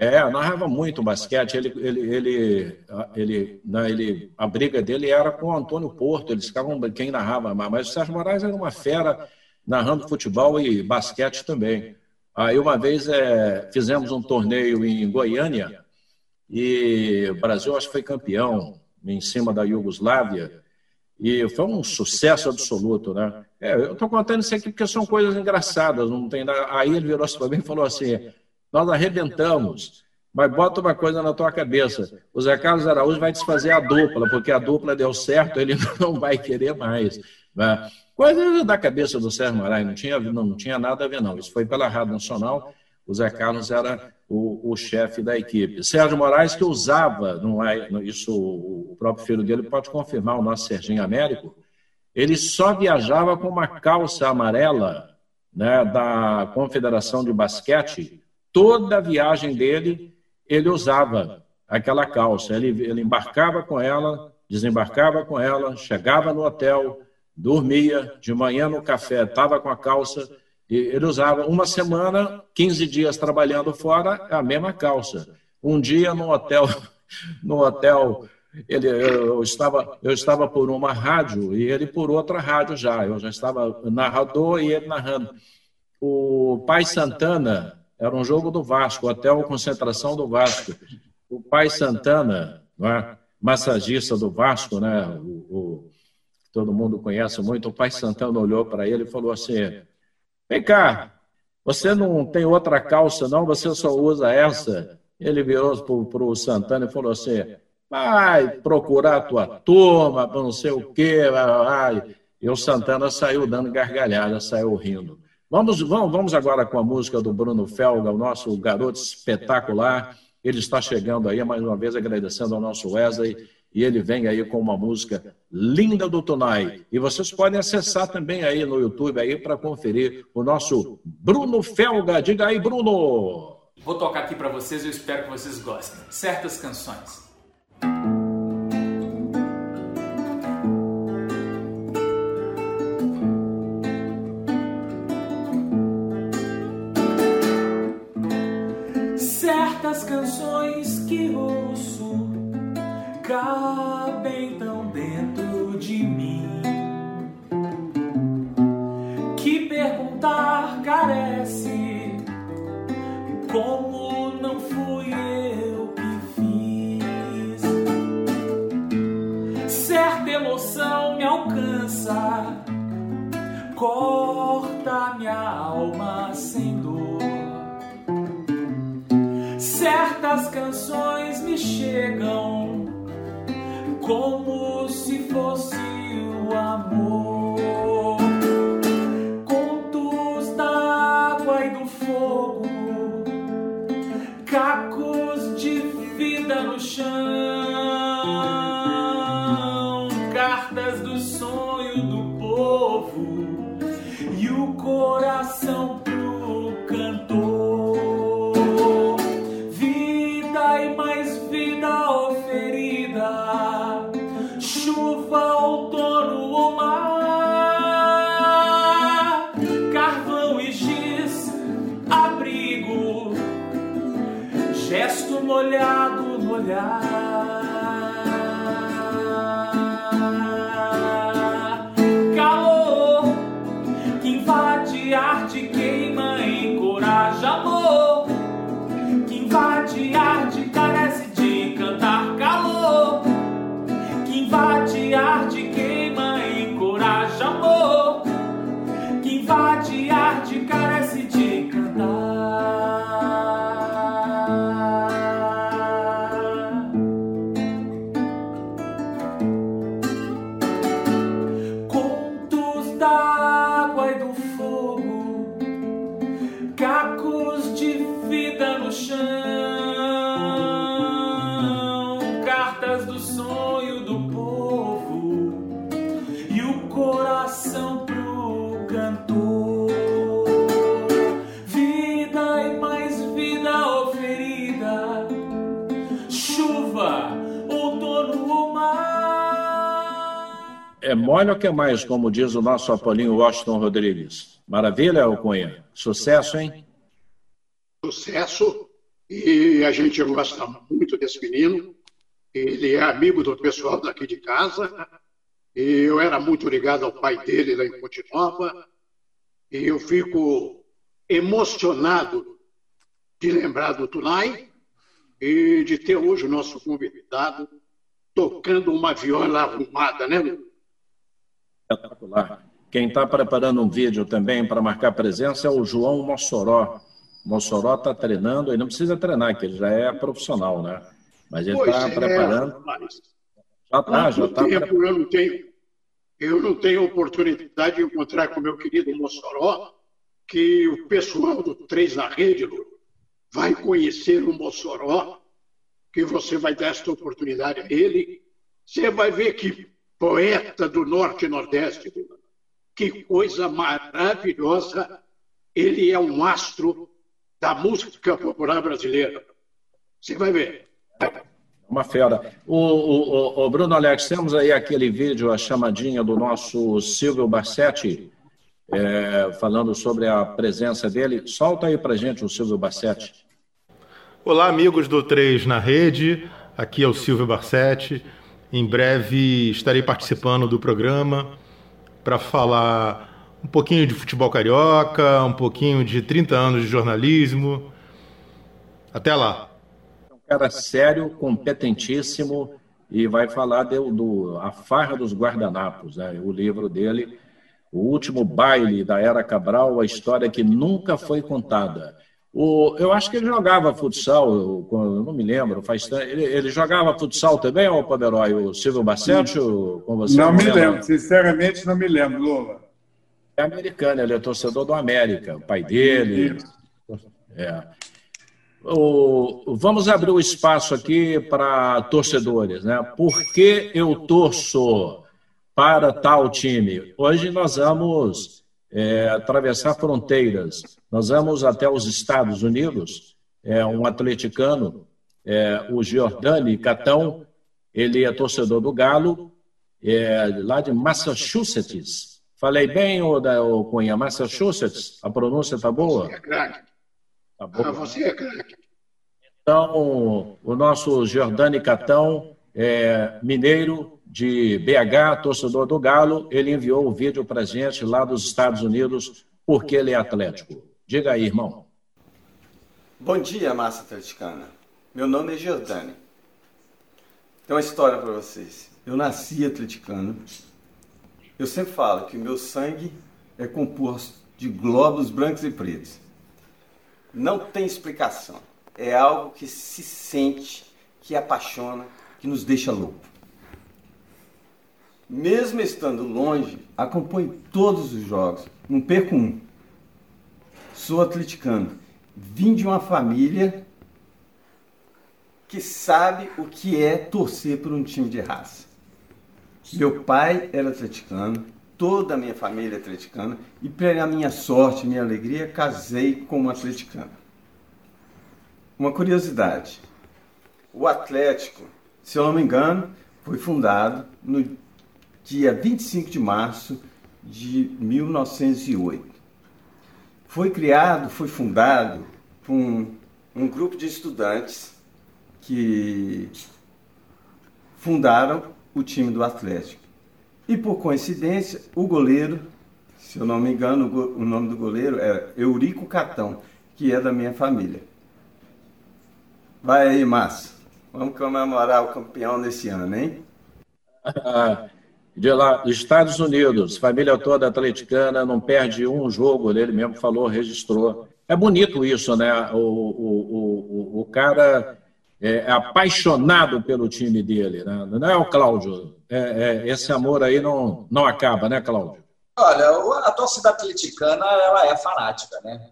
é, narrava muito basquete. Ele, ele, ele, ele, né, ele, a briga dele era com o Antônio Porto. Eles ficavam quem narrava mais. Mas o Sérgio Moraes era uma fera narrando futebol e basquete também. Aí uma vez é, fizemos um torneio em Goiânia e o Brasil acho que foi campeão em cima da Iugoslávia e foi um sucesso absoluto, né? É, eu estou contando isso aqui porque são coisas engraçadas, não tem nada. Aí ele virou-se para mim e falou assim: nós arrebentamos. Mas bota uma coisa na tua cabeça: o Zé Carlos Araújo vai desfazer a dupla, porque a dupla deu certo, ele não vai querer mais. Né? Coisa da cabeça do Sérgio Moraes, não tinha, não, não tinha nada a ver, não. Isso foi pela Rádio Nacional, o Zé Carlos era o, o chefe da equipe. Sérgio Moraes, que usava, não é, isso o próprio filho dele pode confirmar, o nosso Serginho Américo, ele só viajava com uma calça amarela né, da Confederação de Basquete Toda a viagem dele, ele usava aquela calça. Ele, ele embarcava com ela, desembarcava com ela, chegava no hotel, dormia, de manhã no café, estava com a calça. E ele usava uma semana, 15 dias trabalhando fora, a mesma calça. Um dia no hotel, no hotel ele, eu, estava, eu estava por uma rádio e ele por outra rádio já. Eu já estava narrador e ele narrando. O pai Santana, era um jogo do Vasco, hotel concentração do Vasco. O pai Santana, é? massagista do Vasco, né? O, o, todo mundo conhece muito, o pai Santana olhou para ele e falou assim: Vem cá, você não tem outra calça, não? Você só usa essa? Ele virou para o Santana e falou assim: vai procurar a tua turma, não sei o quê. Vai. E o Santana saiu dando gargalhada, saiu rindo. Vamos, vamos, vamos agora com a música do Bruno Felga, o nosso garoto espetacular. Ele está chegando aí, mais uma vez agradecendo ao nosso Wesley, e ele vem aí com uma música linda do Tonai. E vocês podem acessar também aí no YouTube aí para conferir o nosso Bruno Felga. Diga aí, Bruno! Vou tocar aqui para vocês, eu espero que vocês gostem. Certas canções. call. do sonho do povo e o coração pro cantor. Vida e mais vida oferida, chuva, outono ou mar. É mole o que mais, como diz o nosso Apolinho Washington Rodrigues. Maravilha, Alcunha. Sucesso, hein? Sucesso. E a gente gosta muito desse menino ele é amigo do pessoal daqui de casa. E eu era muito ligado ao pai dele lá em Ponte Nova. E eu fico emocionado de lembrar do Tunai e de ter hoje o nosso convidado tocando uma viola arrumada, né? Espetacular. Quem está preparando um vídeo também para marcar presença é o João Mossoró. Mossoró está treinando, ele não precisa treinar, que ele já é profissional, né? Mas ele está é, preparando. Já está, já está. tempo eu não tenho, eu não tenho oportunidade de encontrar com o meu querido Mossoró, que o pessoal do Três na Rede Lu, vai conhecer o Mossoró, que você vai dar esta oportunidade a ele. Você vai ver que poeta do Norte e Nordeste, que coisa maravilhosa. Ele é um astro da música popular brasileira. Você vai ver. Uma fera. O, o, o- Bruno Alex, temos aí aquele vídeo, a chamadinha do nosso Silvio Bassetti, é, falando sobre a presença dele. Solta aí pra gente o Silvio Bassetti. Olá, amigos do 3 na Rede. Aqui é o Silvio Barsetti. Em breve estarei participando do programa para falar um pouquinho de futebol carioca, um pouquinho de 30 anos de jornalismo. Até lá. Cara sério, competentíssimo e vai falar do, do A Farra dos Guardanapos, né? o livro dele, O Último Baile da Era Cabral, a história que nunca foi contada. O, eu acho que ele jogava futsal, eu, eu não me lembro, faz ele, ele jogava futsal também, ô Poderói, o Silvio Bassetti, com você? Não me lembra? lembro, sinceramente não me lembro, Lula. É americano, ele é torcedor do América, o pai dele. É. O- vamos abrir o espaço aqui para torcedores, né? Por que eu torço para tal time? Hoje nós vamos é, atravessar fronteiras. Nós vamos até os Estados Unidos. É um atleticano, é, o Giordani Catão, ele é torcedor do Galo, é, lá de Massachusetts. Falei bem, ô, ô Cunha? Massachusetts? A pronúncia tá boa? É. Tá boa. Ah, você é craque. Então, o nosso Giordani Catão, é, mineiro de BH, torcedor do Galo, ele enviou o vídeo para gente lá dos Estados Unidos, porque ele é atlético. Diga aí, irmão. Bom dia, massa atleticana. Meu nome é Giordani. Tem uma história para vocês. Eu nasci atleticano. Eu sempre falo que o meu sangue é composto de glóbulos brancos e pretos. Não tem explicação. É algo que se sente, que apaixona, que nos deixa louco. Mesmo estando longe, acompanho todos os jogos. Não perco um. Sou atleticano. Vim de uma família que sabe o que é torcer por um time de raça. Meu pai era atleticano, toda a minha família atleticana, e para minha sorte, minha alegria, casei com uma atleticana. Uma curiosidade: o Atlético, se eu não me engano, foi fundado no dia 25 de março de 1908. Foi criado, foi fundado por um, um grupo de estudantes que fundaram o time do Atlético. E por coincidência, o goleiro, se eu não me engano, o, nome do goleiro era Eurico Catão, que é da minha família. Vai aí, Márcio. Vamos comemorar o campeão nesse ano, hein? De lá, Estados Unidos, família toda atleticana, não perde um jogo, ele mesmo falou, registrou. É bonito isso, né? O, o, o, o cara é apaixonado pelo time dele, né? Não é o Cláudio? É, é, esse amor aí não, não acaba, né, Cláudio? Olha, a torcida atleticana ela é fanática, né?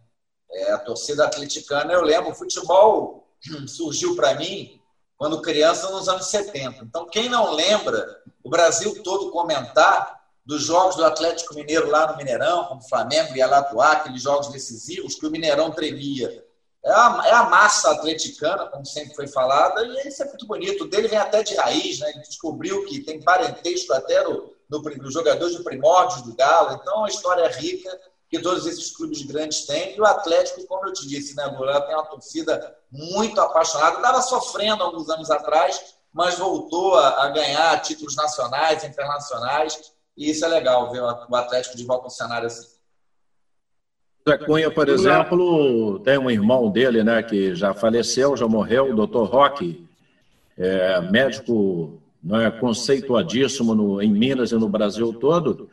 É, a torcida atleticana, eu lembro, o futebol surgiu para mim quando criança nos anos 70. Então, quem não lembra o Brasil todo comentar dos jogos do Atlético Mineiro lá no Mineirão, como o Flamengo ia lá atuar, aqueles jogos decisivos que o Mineirão tremia. É a, é a massa atleticana, como sempre foi falada, e isso é muito bonito. O dele vem até de raiz, né? Ele descobriu que tem parentesco até no, no, no jogador de primórdios do Galo. Então, é uma história rica que todos esses clubes grandes têm. E o Atlético, como eu te disse, né, Lula, tem uma torcida muito apaixonada. Estava sofrendo alguns anos atrás, mas voltou a, a, ganhar títulos nacionais, internacionais. E isso é legal, ver o Atlético de volta ao cenário assim. Zé Cunha, por exemplo, tem um irmão dele, né, que já faleceu, já morreu, o doutor Roque, é, médico né, conceituadíssimo no, em Minas e no Brasil todo.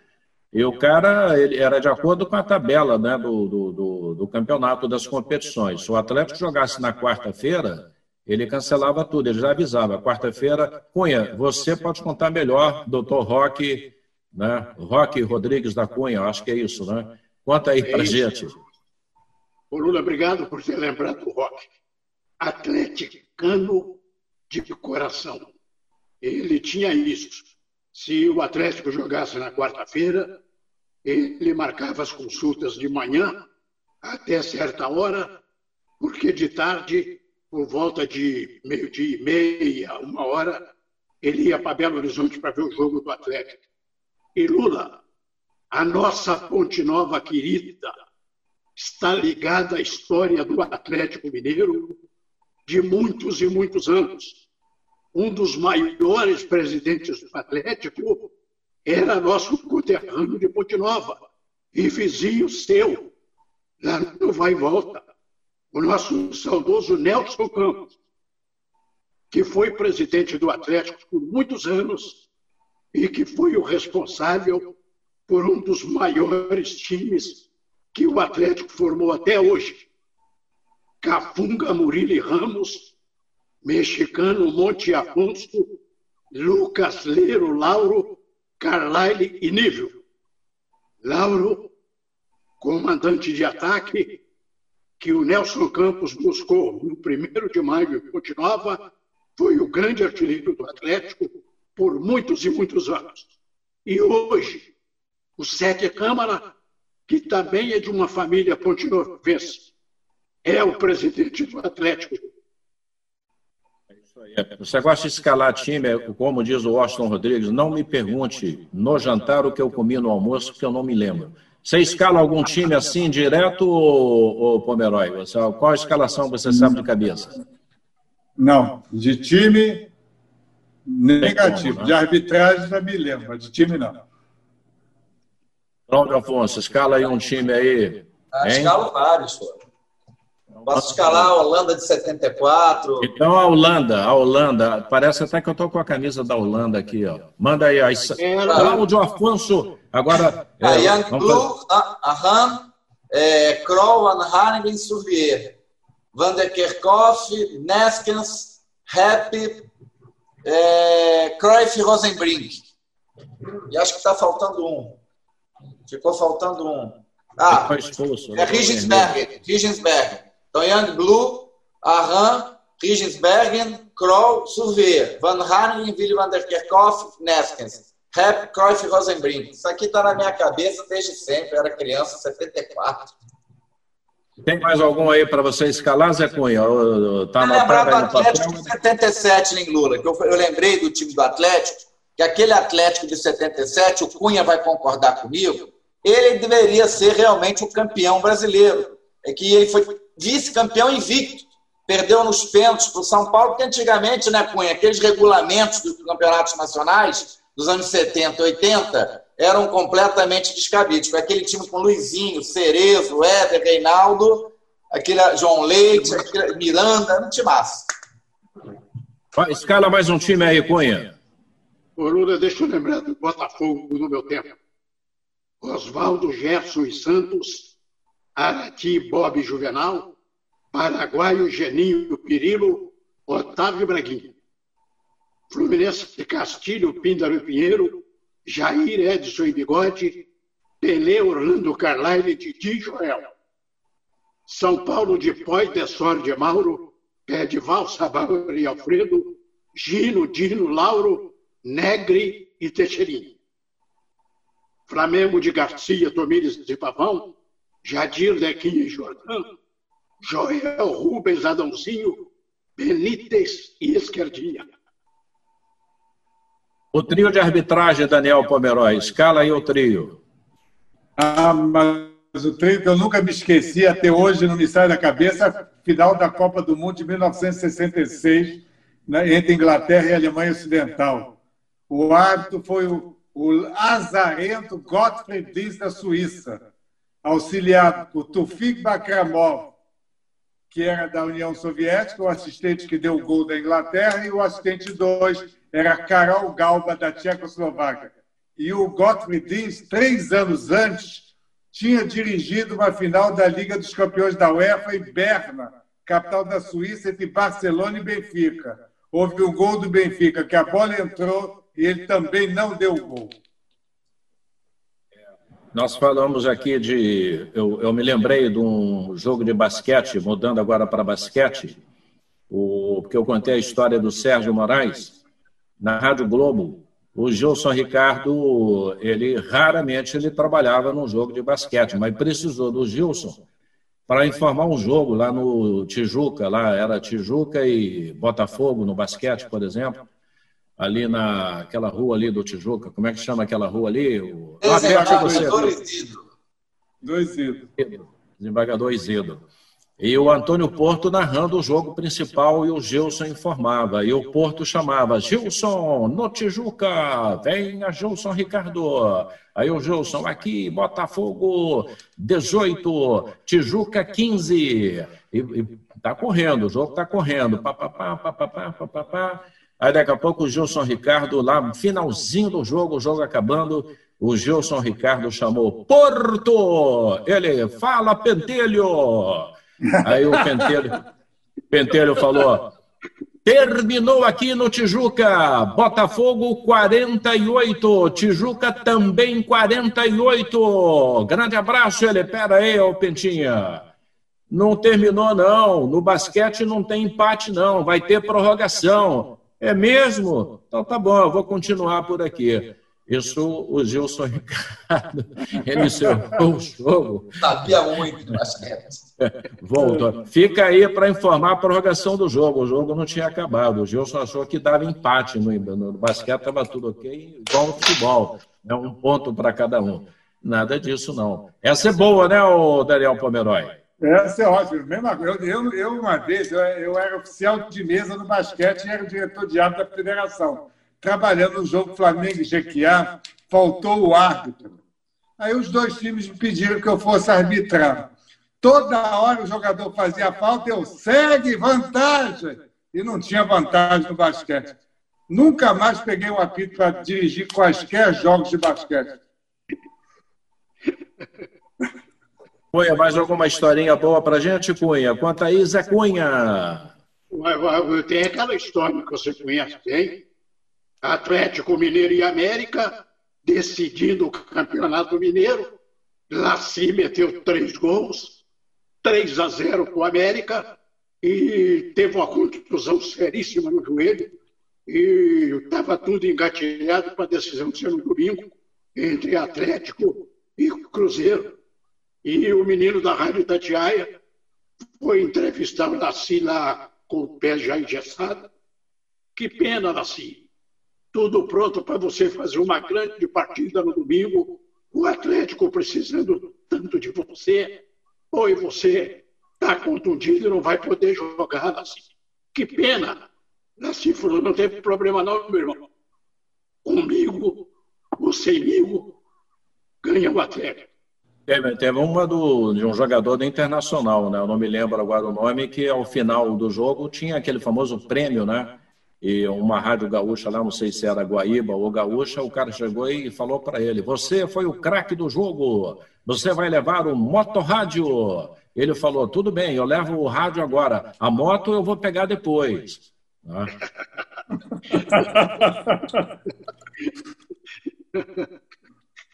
E o cara ele era de acordo com a tabela né, do, do, do, do campeonato das competições. Se o Atlético jogasse na quarta-feira, ele cancelava tudo, ele já avisava. Quarta-feira, Cunha, você pode contar melhor, doutor Roque, né? Roque Rodrigues da Cunha, acho que é isso, né? Conta aí para é gente. Ô Lula, obrigado por ter lembrado o Roque. Atleticano de coração. Ele tinha isso. Se o Atlético jogasse na quarta-feira, ele marcava as consultas de manhã até certa hora, porque de tarde, por volta de meio-dia e meia, uma hora, ele ia para Belo Horizonte para ver o jogo do Atlético. E Lula, a nossa Ponte Nova querida, está ligada à história do Atlético Mineiro de muitos e muitos anos. Um dos maiores presidentes do Atlético era nosso conterrâneo de Ponte Nova e vizinho seu, lá no Vai e Volta, o nosso saudoso Nelson Campos, que foi presidente do Atlético por muitos anos e que foi o responsável por um dos maiores times que o Atlético formou até hoje. Cafunga, Murilo Ramos, mexicano Monte Afonso, Lucas Leiro Lauro Carlyle e Nível. Lauro, comandante de ataque, que o Nelson Campos buscou no 1 de maio em Ponte Nova, foi o grande artilheiro do Atlético por muitos e muitos anos. E hoje, o Sete Câmara, que também é de uma família pontinovense, é o presidente do Atlético você gosta de escalar time, como diz o Washington Rodrigues, não me pergunte no jantar o que eu comi no almoço, porque eu não me lembro. Você escala algum time assim direto, ou, ou Pomeroy? Você, qual a escalação você sabe de cabeça? Não, de time negativo. De arbitragem já me lembro, mas de time não. Pronto, Afonso, escala aí um time aí. Ah, escala vários, pô. Posso escalar a Holanda de 74. Então a Holanda, a Holanda, parece até que eu estou com a camisa da Holanda aqui, ó. Manda aí, aí. Cláudio Afonso, agora. A é, Young Blue, Aham, é, Kroll, Van Haningen, Souvier, Van der Kerkhoff, Neskens, Happy, é, Cruyff e Rosenbrink. E acho que está faltando um. Ficou faltando um. Ah, é Rigensberger. Rigensberger. Então, Young Blue, Arran, Rigensbergen, Kroll, Surveyor, Van Haningen, Willy van der Kerkhoff, Neskens, Rap, Cruyff e Rosenbrink. Isso aqui está na minha cabeça desde sempre, eu era criança, 74. Tem mais algum aí para você escalar, Zé Cunha? Tá na lembrar do Atlético de 77, em Lula, que eu, eu lembrei do time do Atlético, que aquele Atlético de 77, o Cunha vai concordar comigo, ele deveria ser realmente o campeão brasileiro. É que ele foi vice-campeão invicto. Perdeu nos pênaltis para o São Paulo, porque antigamente, né, Cunha, aqueles regulamentos dos campeonatos nacionais dos anos 70 e 80 eram completamente descabidos. Foi aquele time com Luizinho, Cerezo, Éder, Reinaldo, aquele João Leite, aquele Miranda, um time massa. Escala mais um time aí, Cunha. Ô, Lula, deixa eu lembrar do Botafogo no meu tempo. Oswaldo, Gerson e Santos Arati Bob Juvenal, Paraguaio Geninho Pirilo, Otávio Braguinha. Fluminense de Castilho, Píndaro e Pinheiro, Jair Edson e Bigode, Pelé Orlando Carlyle, Didi Joel. São Paulo de Poi, Dessor de Mauro, Pedival Sabauer e Flamengo de Garcia, Tomires de Pavão, Jadir Dequinha e Jordão, Joel Rubens Adãozinho, Benítez e Esquerdinha. O trio de arbitragem, Daniel Pomeroy, escala aí o trio. Ah, mas o trio que eu nunca me esqueci, até hoje não me sai da cabeça, final da Copa do Mundo de 1966, né, entre Inglaterra e Alemanha Ocidental. O árbitro foi o, o azarento Gottfried Dies da Suíça, auxiliado por Tufik Bakramov, que era da União Soviética, o assistente que deu o gol da Inglaterra, e o assistente 2 era Karol Galba, da Tchecoslováquia. E o Gottfried Dies, três anos antes, tinha dirigido uma final da Liga dos Campeões da UEFA em Berna, capital da Suíça, entre Barcelona e Benfica. Houve um gol do Benfica, que a bola entrou e ele também não deu gol. Nós falamos aqui de. Eu, eu me lembrei de um jogo de basquete, mudando agora para basquete, o, porque eu contei a história do Sérgio Moraes na Rádio Globo, o Gilson Ricardo, ele raramente ele trabalhava num jogo de basquete, mas precisou do Gilson para informar um jogo lá no Tijuca, lá era Tijuca e Botafogo no basquete, por exemplo, ali naquela rua ali do Tijuca, como é que chama aquela rua ali? O... Lá perto de você. Dois Ido. Desembargador Isidro. E o Antônio Porto narrando o jogo principal e o Gilson informava. E o Porto chamava: Gilson, no Tijuca, venha Gilson Ricardo. Aí o Gilson, aqui, Botafogo 18, Tijuca 15. E, e tá correndo, o jogo tá correndo. Pá, pá, pá, pá, pá, pá, pá, pá. Aí daqui a pouco o Gilson Ricardo, lá finalzinho do jogo, o jogo acabando, o Gilson Ricardo chamou Porto! Ele, fala, Pentelho! Aí o Pentelho, Pentelho falou: terminou aqui no Tijuca, Botafogo 48, Tijuca também 48. Grande abraço, ele. Pera aí, ô Pentinha. Não terminou, não. No basquete não tem empate, não. Vai ter prorrogação. É mesmo? Então tá bom, eu vou continuar por aqui. Isso o Gilson Ricardo, o jogo. Sabia muito do basquete. Voltou. Fica aí para informar a prorrogação do jogo. O jogo não tinha acabado. O Gilson achou que dava empate no, no basquete, estava tudo ok, igual no futebol. É um ponto para cada um. Nada disso, não. Essa é boa, né, o Daniel Pomeroy? Essa é ótima. Mesma, eu, eu, eu, uma vez, eu, eu era oficial de mesa no basquete e era diretor de árbitro da federação trabalhando no jogo Flamengo e Jequiá, faltou o árbitro. Aí os dois times me pediram que eu fosse arbitrar. Toda hora o jogador fazia falta, eu segue, vantagem. E não tinha vantagem no basquete. Nunca mais peguei um apito para dirigir quaisquer jogos de basquete. Cunha, mais alguma historinha boa para gente, Cunha? Conta aí, Zé Cunha. Tem aquela história que você conhece, tem? Atlético Mineiro e América, decidindo o Campeonato Mineiro. Laci meteu três gols, 3 a 0 para o América, e teve uma contusão seríssima no joelho. E estava tudo engatilhado para a decisão ser no domingo, entre Atlético e Cruzeiro. E o menino da Rádio Tatiaia foi entrevistar o Laci lá com o pé já engessado. Que pena, Laci tudo pronto para você fazer uma grande partida no domingo, o Atlético precisando tanto de você, ou você está contundido e não vai poder jogar assim. Que pena! Nasci falou, não tem problema não, meu irmão. Comigo, ou semigo, ganha o Atlético. Teve, teve uma do, de um jogador do Internacional, né? Eu não me lembro agora o nome, que ao final do jogo tinha aquele famoso prêmio, né? e uma rádio gaúcha lá, não sei se era Guaíba ou Gaúcha, o cara chegou e falou para ele: Você foi o craque do jogo, você vai levar o motorrádio. Ele falou: Tudo bem, eu levo o rádio agora, a moto eu vou pegar depois. Né?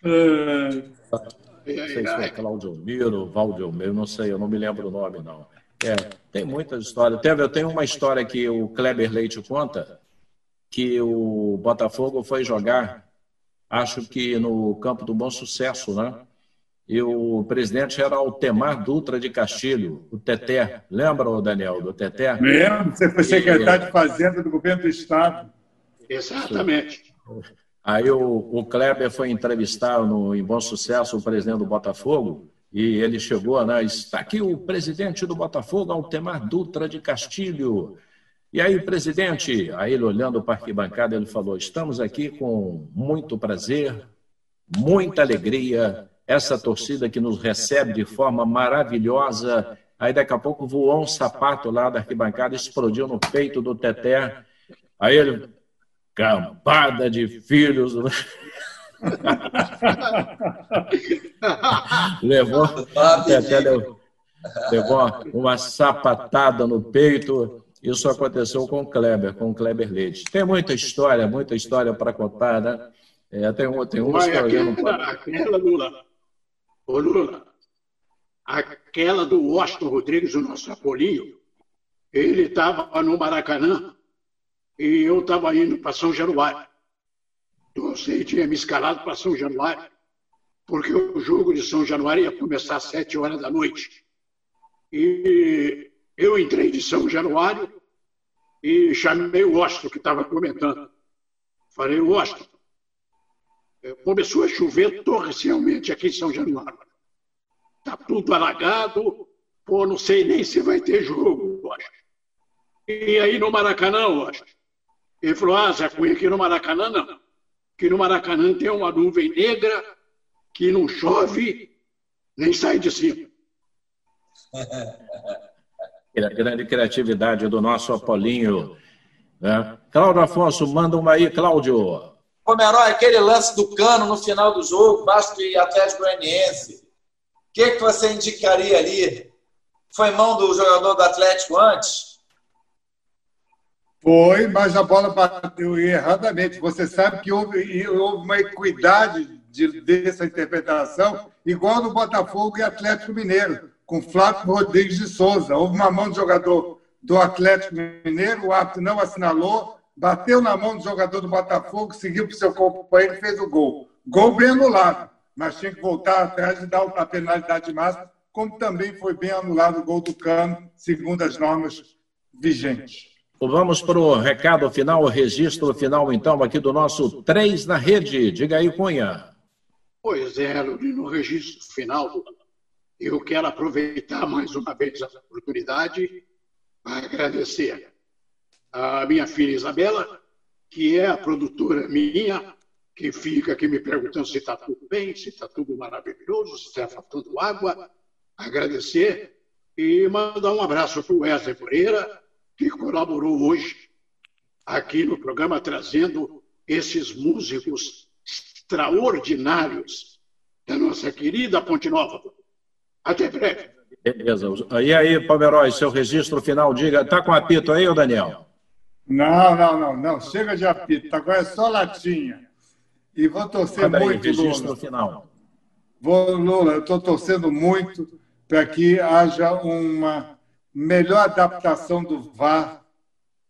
não sei se foi Claudio Miro, Valdio Miro, não sei, eu não me lembro o nome, não. É, tem muitas histórias. Eu tenho uma história que o Kleber Leite conta, que o Botafogo foi jogar acho que no campo do Bom Sucesso, né? E o presidente era o Temar Dutra de Castilho, o Teté. Lembra, Daniel, do Teté? Lembro, você foi secretário de Fazenda do governo do Estado. Exatamente. Aí o, o Kleber foi entrevistar no, em Bom Sucesso o presidente do Botafogo e ele chegou, né? Está aqui o presidente do Botafogo, Altemar Dutra de Castilho. E aí, presidente, aí ele olhando para a arquibancada, ele falou: Estamos aqui com muito prazer, muita alegria, essa torcida que nos recebe de forma maravilhosa. Aí daqui a pouco voou um sapato lá da arquibancada, explodiu no peito do Teté. Aí ele, campada de filhos. levou, Teté levou, levou uma sapatada no peito. Isso aconteceu com o Kleber, com o Kleber Leite. Tem muita história, muita história para contar, né? É, tem, tem uns que aquela, aquela Lula, ô Lula, aquela do Washington Rodrigues, o nosso Apolinho, ele estava no Maracanã e eu estava indo para São Januário. Você tinha me escalado para São Januário, porque o jogo de São Januário ia começar às sete horas da noite. E eu entrei de São Januário e chamei o Washington, que estava comentando. Falei, Washington, é, começou a chover torrencialmente aqui em São Januário. Está tudo alagado, pô, não sei nem se vai ter jogo, Washington. E aí no Maracanã, Washington, ele falou, ah, Zé Cunha, aqui no Maracanã não. Que no Maracanã tem uma nuvem negra que não chove nem sai de cima. grande criatividade do nosso Apolinho. Né? Cláudio Afonso, manda uma aí, Cláudio. Pomeroy, aquele lance do cano no final do jogo, Vasco e Atlético Goianiense. O que, que você indicaria ali? Foi mão do jogador do Atlético antes? Foi, mas a bola bateu erradamente. Você sabe que houve, houve uma equidade de, dessa interpretação, igual no Botafogo e Atlético Mineiro com Flávio Rodrigues de Souza. Houve uma mão do jogador do Atlético Mineiro, o árbitro não assinalou, bateu na mão do jogador do Botafogo, seguiu para o seu companheiro e fez o gol. Gol bem anulado, mas tinha que voltar atrás e dar a penalidade máxima, como também foi bem anulado o gol do Cano, segundo as normas vigentes. Vamos para o recado final, o registro final, então, aqui do nosso Três na Rede. Diga aí, Cunha. Pois é, no registro final eu quero aproveitar mais uma vez a oportunidade para agradecer a minha filha Isabela, que é a produtora minha, que fica aqui me perguntando se está tudo bem, se está tudo maravilhoso, se está faltando água. Agradecer e mandar um abraço para o Wesley Moreira, que colaborou hoje aqui no programa, trazendo esses músicos extraordinários da nossa querida Ponte Nova. Até breve. Beleza. E aí, Pomeroy, seu registro final, diga. Está com apito aí, ô Daniel? Não, não, não, não. Chega de apito. Agora é só latinha. E vou torcer Manda muito, aí, registro Lula. final. Vou, Lula, eu estou torcendo muito para que haja uma melhor adaptação do VAR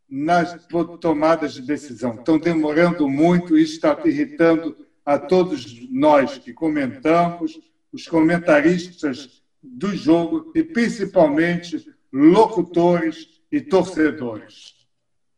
nas tomadas de decisão. Estão demorando muito, isso está irritando a todos nós que comentamos, os comentaristas do jogo e principalmente locutores e torcedores.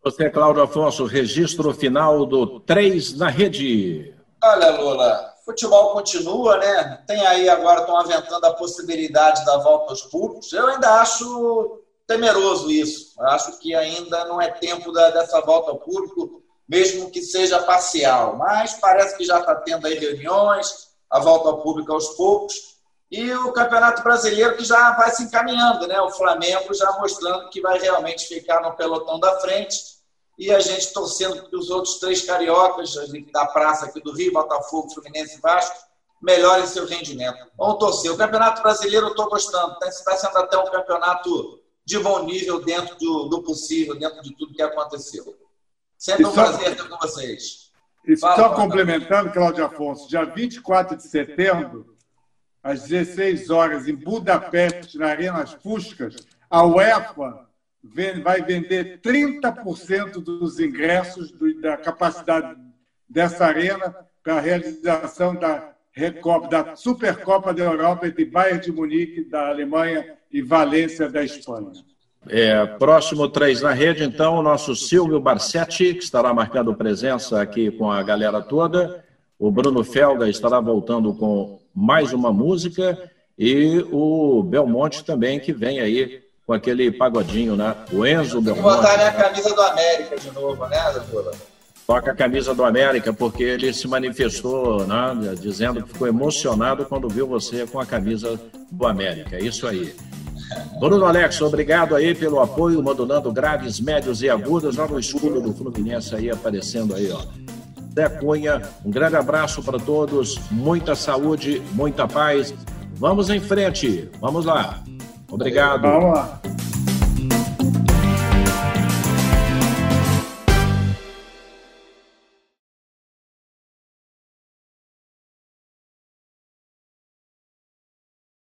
Você, Cláudio Afonso, registro final do 3 na rede. Olha, Lula, futebol continua, né? Tem aí agora, estão aventando a possibilidade da volta aos públicos. Eu ainda acho temeroso isso. Eu acho que ainda não é tempo da, dessa volta ao público, mesmo que seja parcial. Mas parece que já está tendo aí reuniões, a volta ao público aos poucos e o Campeonato Brasileiro que já vai se encaminhando, né? O Flamengo já mostrando que vai realmente ficar no pelotão da frente e a gente torcendo que os outros três cariocas da praça aqui do Rio, Botafogo, Fluminense e Vasco, melhorem seu rendimento. Vamos torcer. O Campeonato Brasileiro eu estou gostando. Está sendo até um campeonato de bom nível dentro do, do possível, dentro de tudo que aconteceu. Sempre um só, prazer estar com vocês. E Fala, só complementando, Cláudio Afonso, dia 24 de setembro, às 16 horas, em Budapeste, na Arena Fuscas, a UEFA vai vender 30% dos ingressos da capacidade dessa arena para a realização da Recopa, da Supercopa da Europa entre Bayern de Munique, da Alemanha, e Valência, da Espanha. É, próximo três na rede, então, o nosso Silvio Barsetti, que estará marcando presença aqui com a galera toda. O Bruno Felga estará voltando com mais uma música. E o Belmonte também, que vem aí com aquele pagodinho, né? O Enzo Belmonte. Vou botar a camisa do América de novo, né, doutora? Toca a camisa do América, porque ele se manifestou, né, dizendo que ficou emocionado quando viu você com a camisa do América. Isso aí. Bruno Alex, obrigado aí pelo apoio, modulando graves, médios e agudos. Olha o escudo do Fluminense aí aparecendo aí, ó. Zé Cunha, um grande abraço para todos, muita saúde, muita paz. Vamos em frente, vamos lá. Obrigado. Vamos lá.